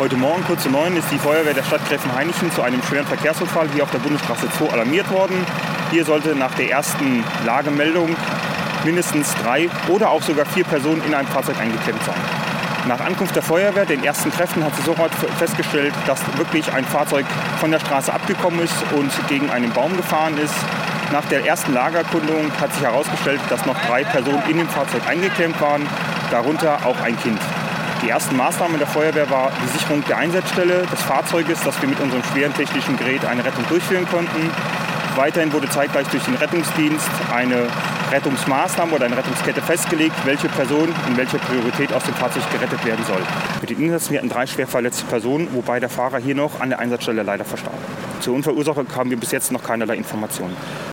Heute Morgen kurz um neun ist die Feuerwehr der Stadt Gräfenhainichen zu einem schweren Verkehrsunfall hier auf der Bundesstraße 2 alarmiert worden. Hier sollte nach der ersten Lagemeldung mindestens drei oder auch sogar vier Personen in einem Fahrzeug eingeklemmt sein. Nach Ankunft der Feuerwehr, den ersten Kräften, hat sie sofort festgestellt, dass wirklich ein Fahrzeug von der Straße abgekommen ist und gegen einen Baum gefahren ist. Nach der ersten Lagerkundung hat sich herausgestellt, dass noch drei Personen in dem Fahrzeug eingeklemmt waren, darunter auch ein Kind. Die ersten Maßnahmen der Feuerwehr war die Sicherung der Einsatzstelle des Fahrzeuges, dass wir mit unserem schweren technischen Gerät eine Rettung durchführen konnten. Weiterhin wurde zeitgleich durch den Rettungsdienst eine Rettungsmaßnahme oder eine Rettungskette festgelegt, welche Person in welcher Priorität aus dem Fahrzeug gerettet werden soll. Für den Einsatz hatten drei schwer verletzte Personen, wobei der Fahrer hier noch an der Einsatzstelle leider verstarb. Zur Unfallursache haben wir bis jetzt noch keinerlei Informationen.